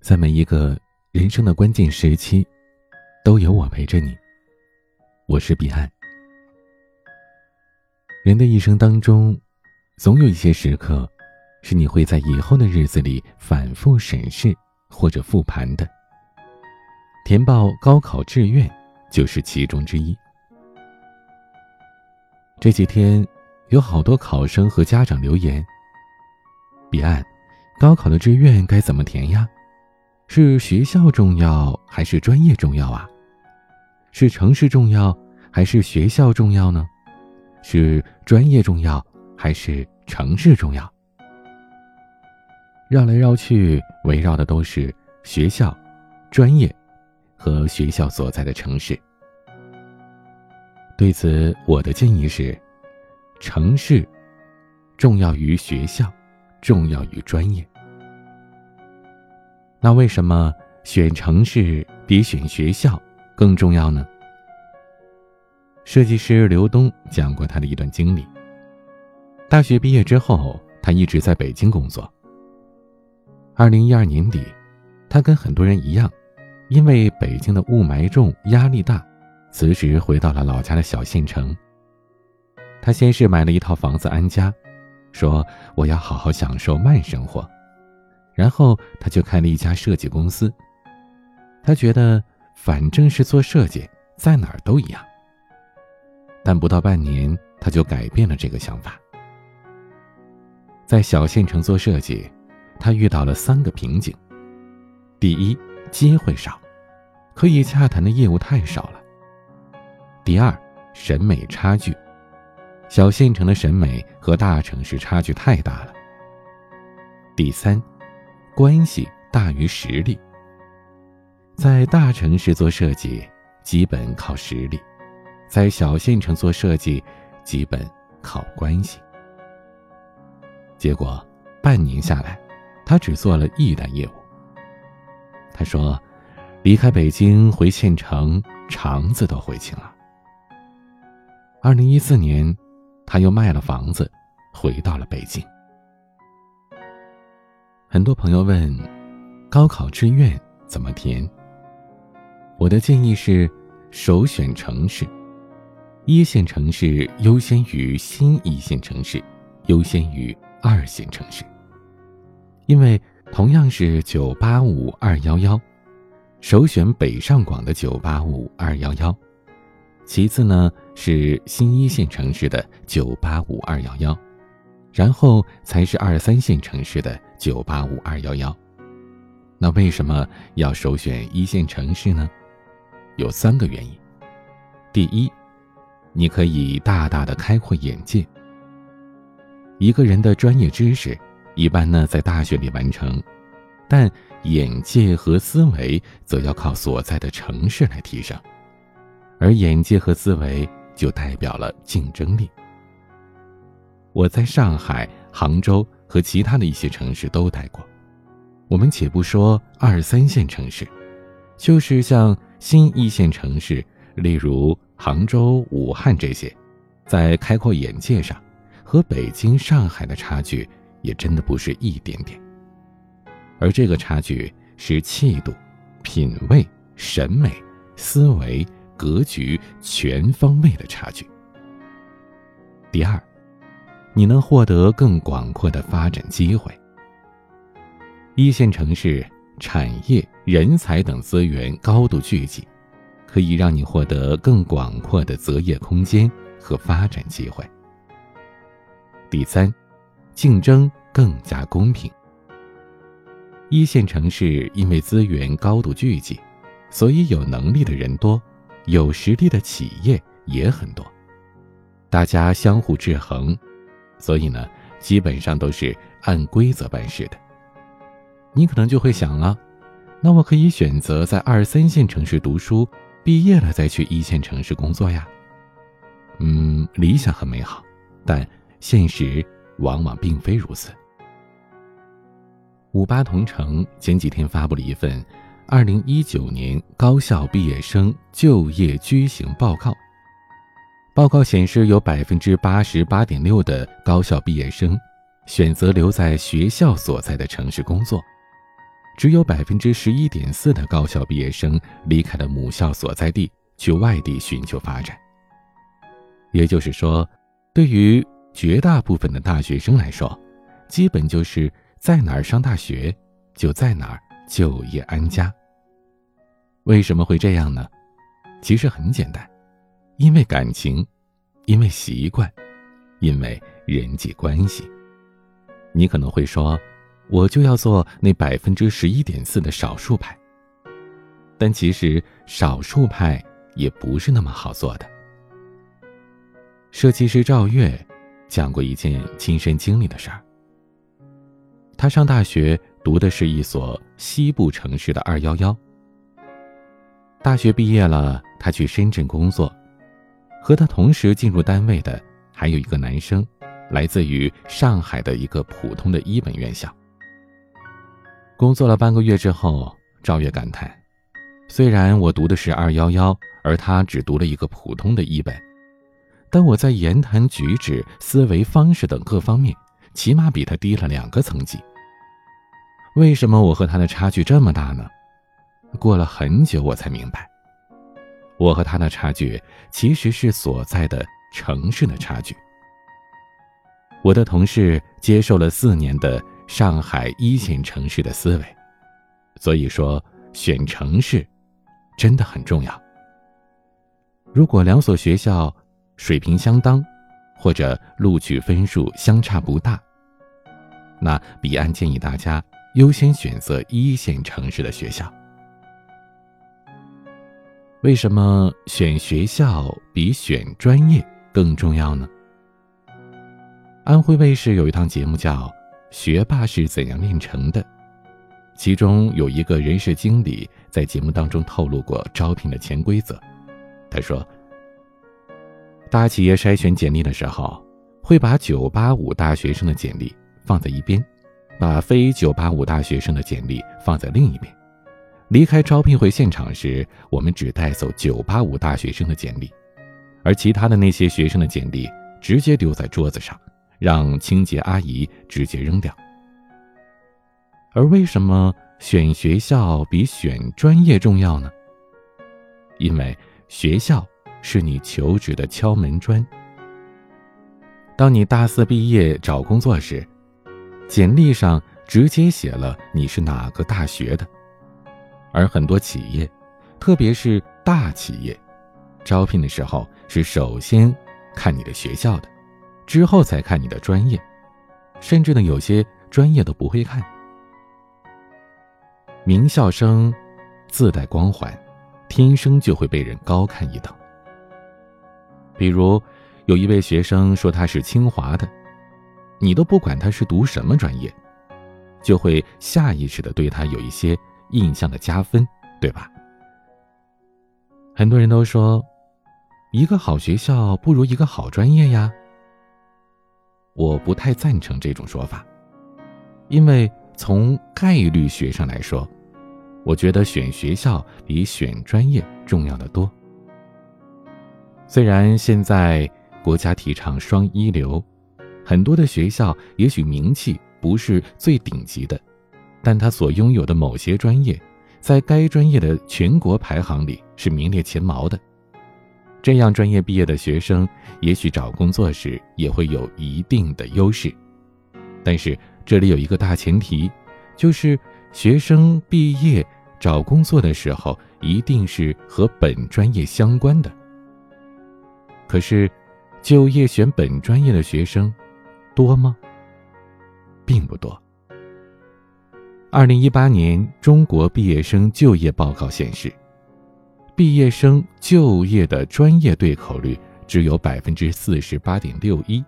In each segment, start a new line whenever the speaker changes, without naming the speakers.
在每一个人生的关键时期，都有我陪着你。我是彼岸。人的一生当中，总有一些时刻，是你会在以后的日子里反复审视或者复盘的。填报高考志愿就是其中之一。这几天，有好多考生和家长留言：“彼岸，高考的志愿该怎么填呀？”是学校重要还是专业重要啊？是城市重要还是学校重要呢？是专业重要还是城市重要？绕来绕去，围绕的都是学校、专业和学校所在的城市。对此，我的建议是：城市重要于学校，重要于专业。那为什么选城市比选学校更重要呢？设计师刘东讲过他的一段经历。大学毕业之后，他一直在北京工作。二零一二年底，他跟很多人一样，因为北京的雾霾重、压力大，辞职回到了老家的小县城。他先是买了一套房子安家，说我要好好享受慢生活。然后他就开了一家设计公司。他觉得反正是做设计，在哪儿都一样。但不到半年，他就改变了这个想法。在小县城做设计，他遇到了三个瓶颈：第一，机会少，可以洽谈的业务太少了；第二，审美差距，小县城的审美和大城市差距太大了；第三。关系大于实力。在大城市做设计，基本靠实力；在小县城做设计，基本靠关系。结果半年下来，他只做了一单业务。他说：“离开北京回县城，肠子都悔青了。”二零一四年，他又卖了房子，回到了北京。很多朋友问，高考志愿怎么填？我的建议是，首选城市，一线城市优先于新一线城市，优先于二线城市。因为同样是九八五二幺幺，首选北上广的九八五二幺幺，其次呢是新一线城市的九八五二幺幺。然后才是二三线城市的九八五二幺幺，那为什么要首选一线城市呢？有三个原因。第一，你可以大大的开阔眼界。一个人的专业知识，一般呢在大学里完成，但眼界和思维则要靠所在的城市来提升，而眼界和思维就代表了竞争力。我在上海、杭州和其他的一些城市都待过。我们且不说二三线城市，就是像新一线城市，例如杭州、武汉这些，在开阔眼界上，和北京、上海的差距也真的不是一点点。而这个差距是气度、品味、审美、思维、格局全方位的差距。第二。你能获得更广阔的发展机会。一线城市产业、人才等资源高度聚集，可以让你获得更广阔的择业空间和发展机会。第三，竞争更加公平。一线城市因为资源高度聚集，所以有能力的人多，有实力的企业也很多，大家相互制衡。所以呢，基本上都是按规则办事的。你可能就会想了，那我可以选择在二三线城市读书，毕业了再去一线城市工作呀。嗯，理想很美好，但现实往往并非如此。五八同城前几天发布了一份二零一九年高校毕业生就业居型报告。报告显示，有百分之八十八点六的高校毕业生选择留在学校所在的城市工作，只有百分之十一点四的高校毕业生离开了母校所在地，去外地寻求发展。也就是说，对于绝大部分的大学生来说，基本就是在哪儿上大学，就在哪儿就业安家。为什么会这样呢？其实很简单，因为感情，因为习惯，因为人际关系。你可能会说，我就要做那百分之十一点四的少数派。但其实少数派也不是那么好做的。设计师赵月讲过一件亲身经历的事儿。他上大学读的是一所西部城市的二幺幺。大学毕业了，他去深圳工作，和他同时进入单位的还有一个男生，来自于上海的一个普通的一本院校。工作了半个月之后，赵月感叹：“虽然我读的是二幺幺，而他只读了一个普通的一本，但我在言谈举止、思维方式等各方面，起码比他低了两个层级。为什么我和他的差距这么大呢？”过了很久，我才明白，我和他的差距其实是所在的城市的差距。我的同事接受了四年的上海一线城市的思维，所以说选城市真的很重要。如果两所学校水平相当，或者录取分数相差不大，那彼岸建议大家优先选择一线城市的学校。为什么选学校比选专业更重要呢？安徽卫视有一档节目叫《学霸是怎样炼成的》，其中有一个人事经理在节目当中透露过招聘的潜规则。他说，大企业筛选简历的时候，会把985大学生的简历放在一边，把非985大学生的简历放在另一边。离开招聘会现场时，我们只带走985大学生的简历，而其他的那些学生的简历直接丢在桌子上，让清洁阿姨直接扔掉。而为什么选学校比选专业重要呢？因为学校是你求职的敲门砖。当你大四毕业找工作时，简历上直接写了你是哪个大学的。而很多企业，特别是大企业，招聘的时候是首先看你的学校的，之后才看你的专业，甚至呢有些专业都不会看。名校生自带光环，天生就会被人高看一等。比如有一位学生说他是清华的，你都不管他是读什么专业，就会下意识的对他有一些。印象的加分，对吧？很多人都说，一个好学校不如一个好专业呀。我不太赞成这种说法，因为从概率学上来说，我觉得选学校比选专业重要的多。虽然现在国家提倡双一流，很多的学校也许名气不是最顶级的。但他所拥有的某些专业，在该专业的全国排行里是名列前茅的。这样专业毕业的学生，也许找工作时也会有一定的优势。但是这里有一个大前提，就是学生毕业找工作的时候，一定是和本专业相关的。可是，就业选本专业的学生多吗？并不多。二零一八年中国毕业生就业报告显示，毕业生就业的专业对口率只有百分之四十八点六一。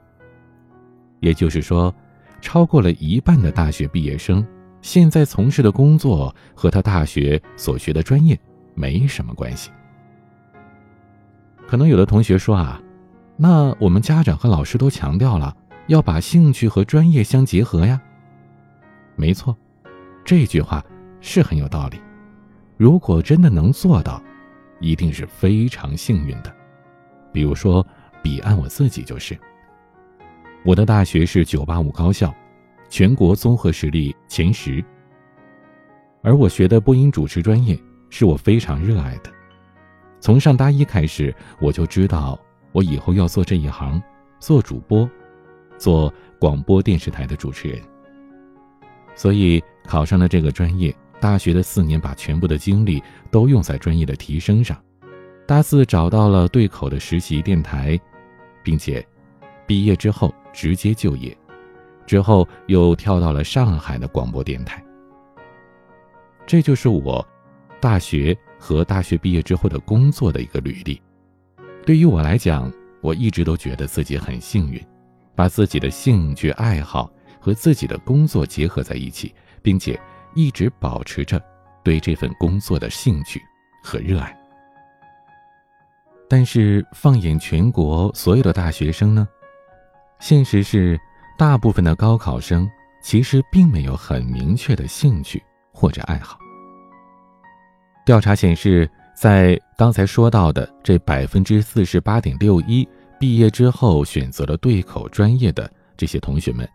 也就是说，超过了一半的大学毕业生现在从事的工作和他大学所学的专业没什么关系。可能有的同学说啊，那我们家长和老师都强调了要把兴趣和专业相结合呀。没错。这句话是很有道理，如果真的能做到，一定是非常幸运的。比如说，彼岸我自己就是。我的大学是985高校，全国综合实力前十。而我学的播音主持专业是我非常热爱的。从上大一开始，我就知道我以后要做这一行，做主播，做广播电视台的主持人。所以考上了这个专业，大学的四年把全部的精力都用在专业的提升上。大四找到了对口的实习电台，并且毕业之后直接就业，之后又跳到了上海的广播电台。这就是我大学。和大学毕业之后的工作的一个履历，对于我来讲，我一直都觉得自己很幸运，把自己的兴趣爱好和自己的工作结合在一起，并且一直保持着对这份工作的兴趣和热爱。但是，放眼全国所有的大学生呢，现实是，大部分的高考生其实并没有很明确的兴趣或者爱好。调查显示，在刚才说到的这百分之四十八点六一毕业之后选择了对口专业的这些同学们，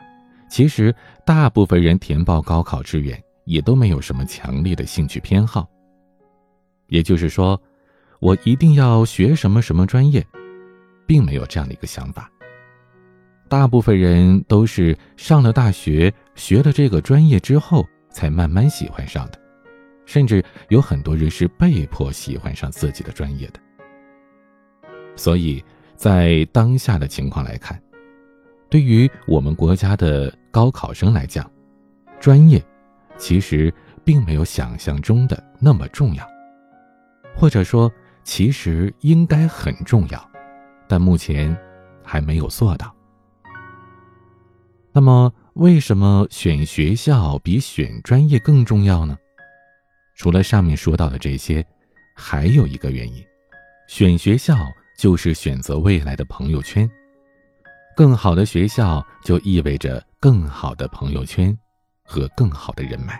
其实大部分人填报高考志愿也都没有什么强烈的兴趣偏好。也就是说，我一定要学什么什么专业，并没有这样的一个想法。大部分人都是上了大学，学了这个专业之后，才慢慢喜欢上的。甚至有很多人是被迫喜欢上自己的专业的，所以在当下的情况来看，对于我们国家的高考生来讲，专业其实并没有想象中的那么重要，或者说其实应该很重要，但目前还没有做到。那么，为什么选学校比选专业更重要呢？除了上面说到的这些，还有一个原因，选学校就是选择未来的朋友圈。更好的学校就意味着更好的朋友圈和更好的人脉。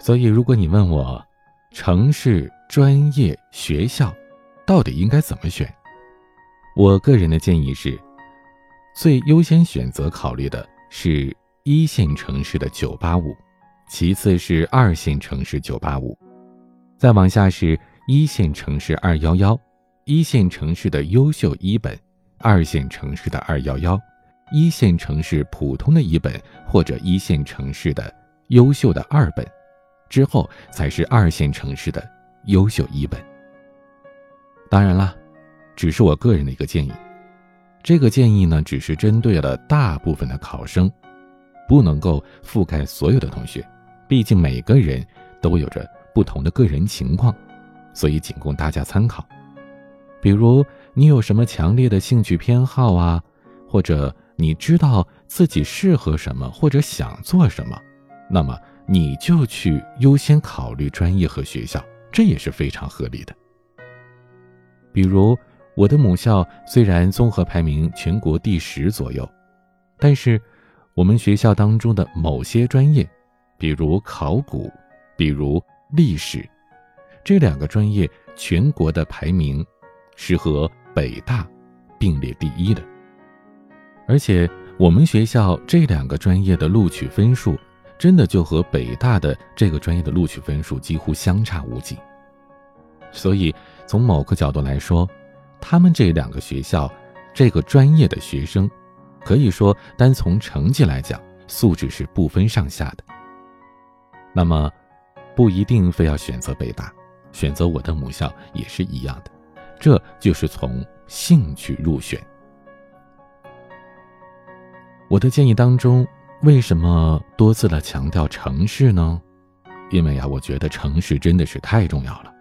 所以，如果你问我，城市、专业、学校到底应该怎么选，我个人的建议是，最优先选择考虑的是一线城市的九八五。其次是二线城市九八五，再往下是一线城市二幺幺，一线城市的优秀一本，二线城市的二幺幺，一线城市普通的一本或者一线城市的优秀的二本，之后才是二线城市的优秀一本。当然了，只是我个人的一个建议，这个建议呢，只是针对了大部分的考生，不能够覆盖所有的同学。毕竟每个人都有着不同的个人情况，所以仅供大家参考。比如你有什么强烈的兴趣偏好啊，或者你知道自己适合什么或者想做什么，那么你就去优先考虑专业和学校，这也是非常合理的。比如我的母校虽然综合排名全国第十左右，但是我们学校当中的某些专业。比如考古，比如历史，这两个专业全国的排名是和北大并列第一的。而且我们学校这两个专业的录取分数，真的就和北大的这个专业的录取分数几乎相差无几。所以从某个角度来说，他们这两个学校这个专业的学生，可以说单从成绩来讲，素质是不分上下的。那么，不一定非要选择北大，选择我的母校也是一样的，这就是从兴趣入选。我的建议当中，为什么多次的强调城市呢？因为呀，我觉得城市真的是太重要了。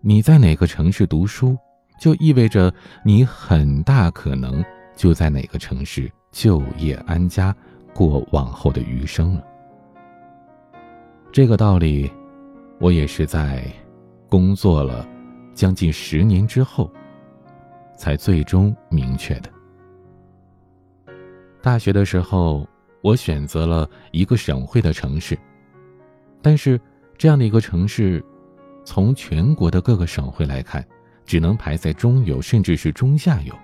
你在哪个城市读书，就意味着你很大可能就在哪个城市就业安家，过往后的余生了。这个道理，我也是在工作了将近十年之后，才最终明确的。大学的时候，我选择了一个省会的城市，但是这样的一个城市，从全国的各个省会来看，只能排在中游，甚至是中下游。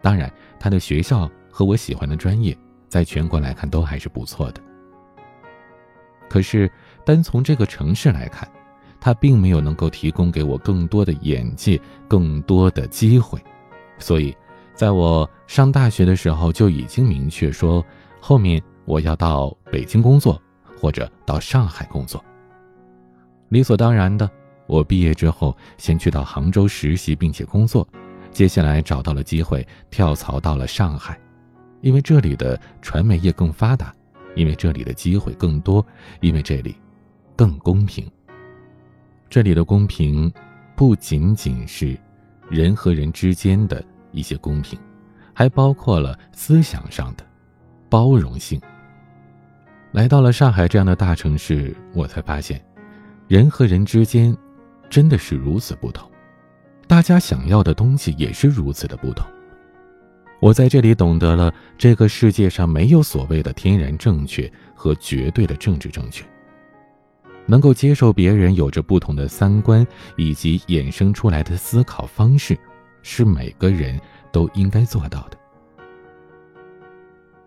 当然，他的学校和我喜欢的专业，在全国来看都还是不错的。可是单从这个城市来看，他并没有能够提供给我更多的眼界、更多的机会。所以，在我上大学的时候就已经明确说，后面我要到北京工作，或者到上海工作。理所当然的，我毕业之后先去到杭州实习并且工作，接下来找到了机会跳槽到了上海，因为这里的传媒业更发达，因为这里的机会更多，因为这里更公平。这里的公平不仅仅是人和人之间的一些公平，还包括了思想上的包容性。来到了上海这样的大城市，我才发现。人和人之间，真的是如此不同，大家想要的东西也是如此的不同。我在这里懂得了，这个世界上没有所谓的天然正确和绝对的政治正确。能够接受别人有着不同的三观以及衍生出来的思考方式，是每个人都应该做到的。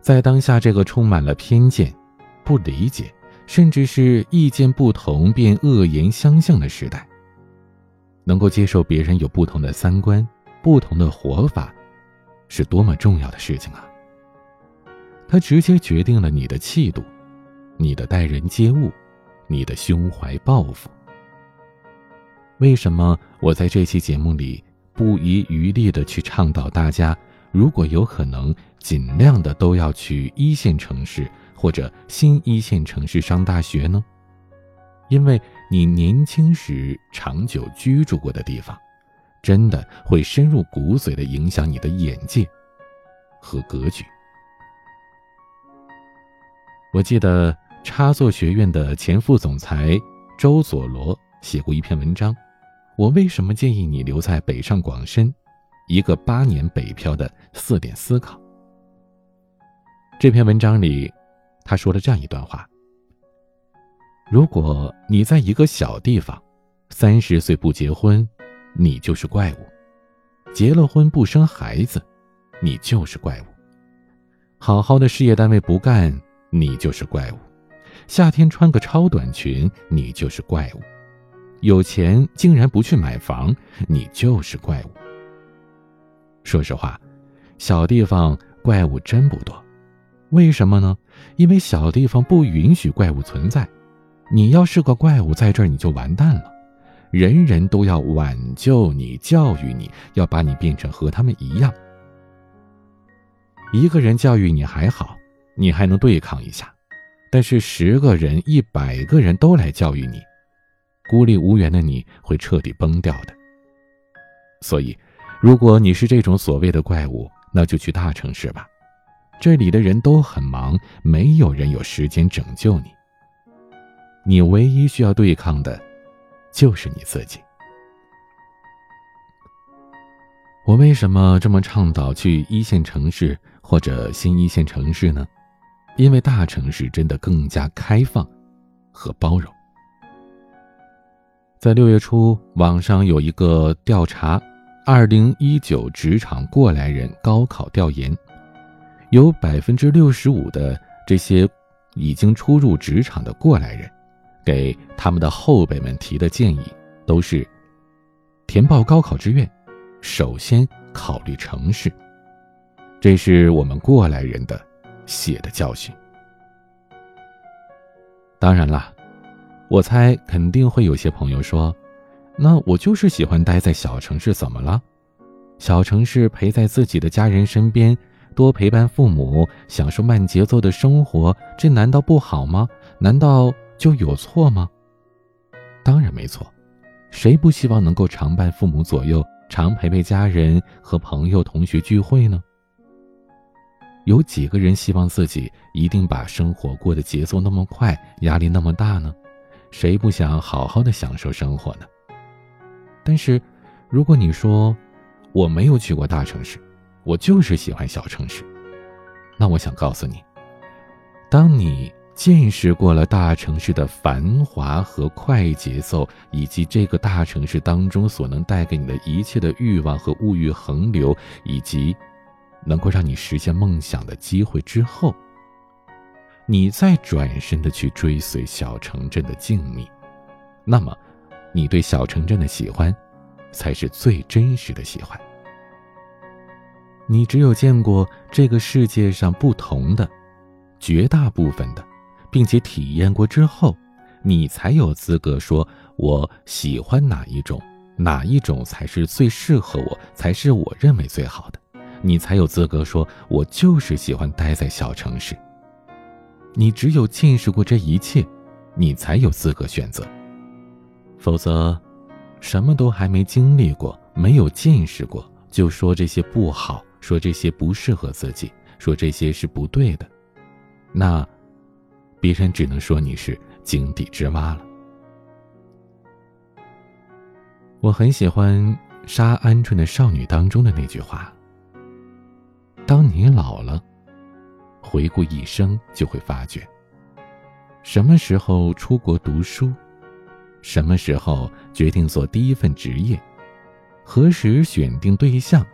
在当下这个充满了偏见、不理解。甚至是意见不同便恶言相向的时代。能够接受别人有不同的三观、不同的活法，是多么重要的事情啊！它直接决定了你的气度、你的待人接物、你的胸怀抱负。为什么我在这期节目里不遗余力的去倡导大家，如果有可能，尽量的都要去一线城市？或者新一线城市上大学呢？因为你年轻时长久居住过的地方，真的会深入骨髓的影响你的眼界和格局。我记得插座学院的前副总裁周佐罗写过一篇文章，我为什么建议你留在北上广深？一个八年北漂的四点思考。这篇文章里。他说了这样一段话：如果你在一个小地方，三十岁不结婚，你就是怪物；结了婚不生孩子，你就是怪物；好好的事业单位不干，你就是怪物；夏天穿个超短裙，你就是怪物；有钱竟然不去买房，你就是怪物。说实话，小地方怪物真不多。为什么呢？因为小地方不允许怪物存在，你要是个怪物在这儿，你就完蛋了。人人都要挽救你、教育你，要把你变成和他们一样。一个人教育你还好，你还能对抗一下；但是十个人、一百个人都来教育你，孤立无援的你会彻底崩掉的。所以，如果你是这种所谓的怪物，那就去大城市吧。这里的人都很忙，没有人有时间拯救你。你唯一需要对抗的，就是你自己。我为什么这么倡导去一线城市或者新一线城市呢？因为大城市真的更加开放和包容。在六月初，网上有一个调查：二零一九职场过来人高考调研。有百分之六十五的这些已经初入职场的过来人，给他们的后辈们提的建议都是：填报高考志愿，首先考虑城市。这是我们过来人的血的教训。当然了，我猜肯定会有些朋友说：“那我就是喜欢待在小城市，怎么了？小城市陪在自己的家人身边。”多陪伴父母，享受慢节奏的生活，这难道不好吗？难道就有错吗？当然没错，谁不希望能够常伴父母左右，常陪陪家人和朋友、同学聚会呢？有几个人希望自己一定把生活过得节奏那么快，压力那么大呢？谁不想好好的享受生活呢？但是，如果你说我没有去过大城市，我就是喜欢小城市，那我想告诉你，当你见识过了大城市的繁华和快节奏，以及这个大城市当中所能带给你的一切的欲望和物欲横流，以及能够让你实现梦想的机会之后，你再转身的去追随小城镇的静谧，那么，你对小城镇的喜欢，才是最真实的喜欢。你只有见过这个世界上不同的、绝大部分的，并且体验过之后，你才有资格说我喜欢哪一种，哪一种才是最适合我，才是我认为最好的。你才有资格说我就是喜欢待在小城市。你只有见识过这一切，你才有资格选择。否则，什么都还没经历过，没有见识过，就说这些不好，说这些不适合自己，说这些是不对的，那别人只能说你是井底之蛙了。我很喜欢《杀鹌鹑的少女》当中的那句话：“当你老了。”回顾一生，就会发觉，什么时候出国读书，什么时候决定做第一份职业，何时选定对象，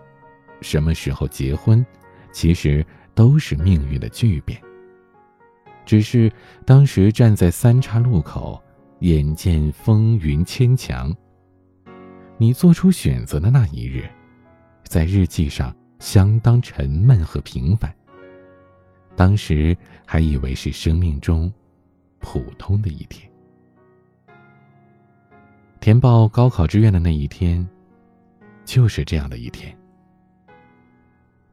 什么时候结婚，其实都是命运的巨变。只是当时站在三岔路口，眼见风云牵强，你做出选择的那一日，在日记上相当沉闷和平凡。当时还以为是生命中普通的一天。填报高考志愿的那一天，就是这样的一天。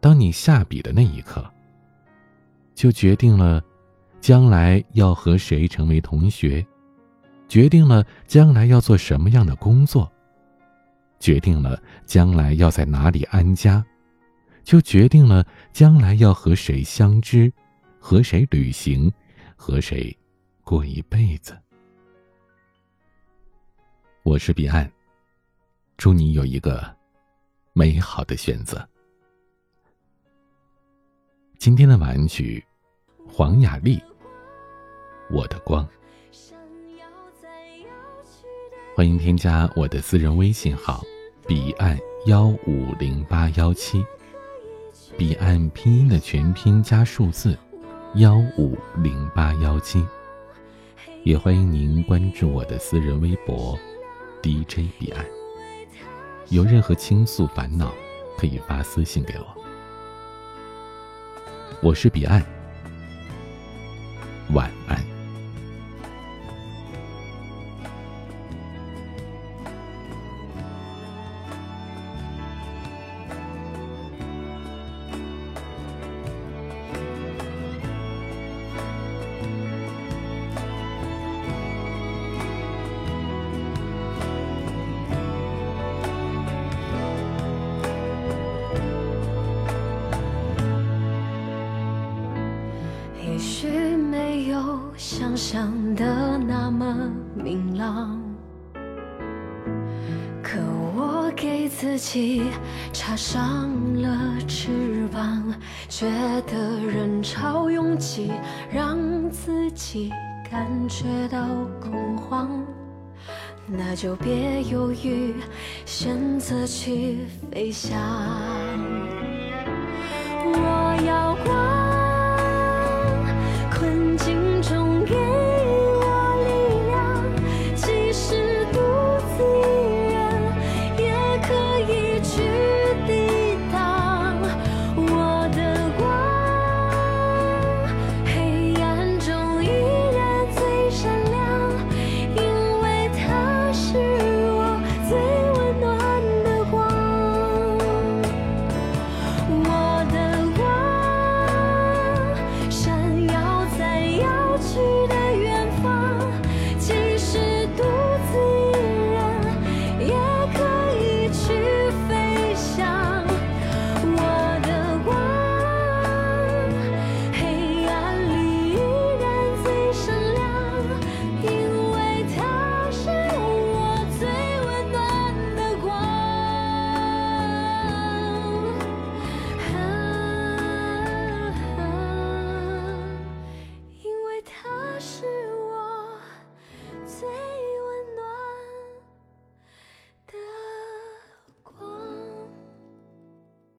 当你下笔的那一刻，就决定了将来要和谁成为同学，决定了将来要做什么样的工作，决定了将来要在哪里安家。就决定了将来要和谁相知，和谁旅行，和谁过一辈子。我是彼岸，祝你有一个美好的选择。今天的晚曲，黄雅莉，《我的光》。欢迎添加我的私人微信号：彼岸幺五零八幺七。彼岸拼音的全拼加数字，幺五零八幺七。也欢迎您关注我的私人微博，DJ 彼岸。有任何倾诉烦恼，可以发私信给我。我是彼岸，晚安。
自己插上了翅膀，觉得人潮拥挤，让自己感觉到恐慌，那就别犹豫，选择去飞翔。我要过。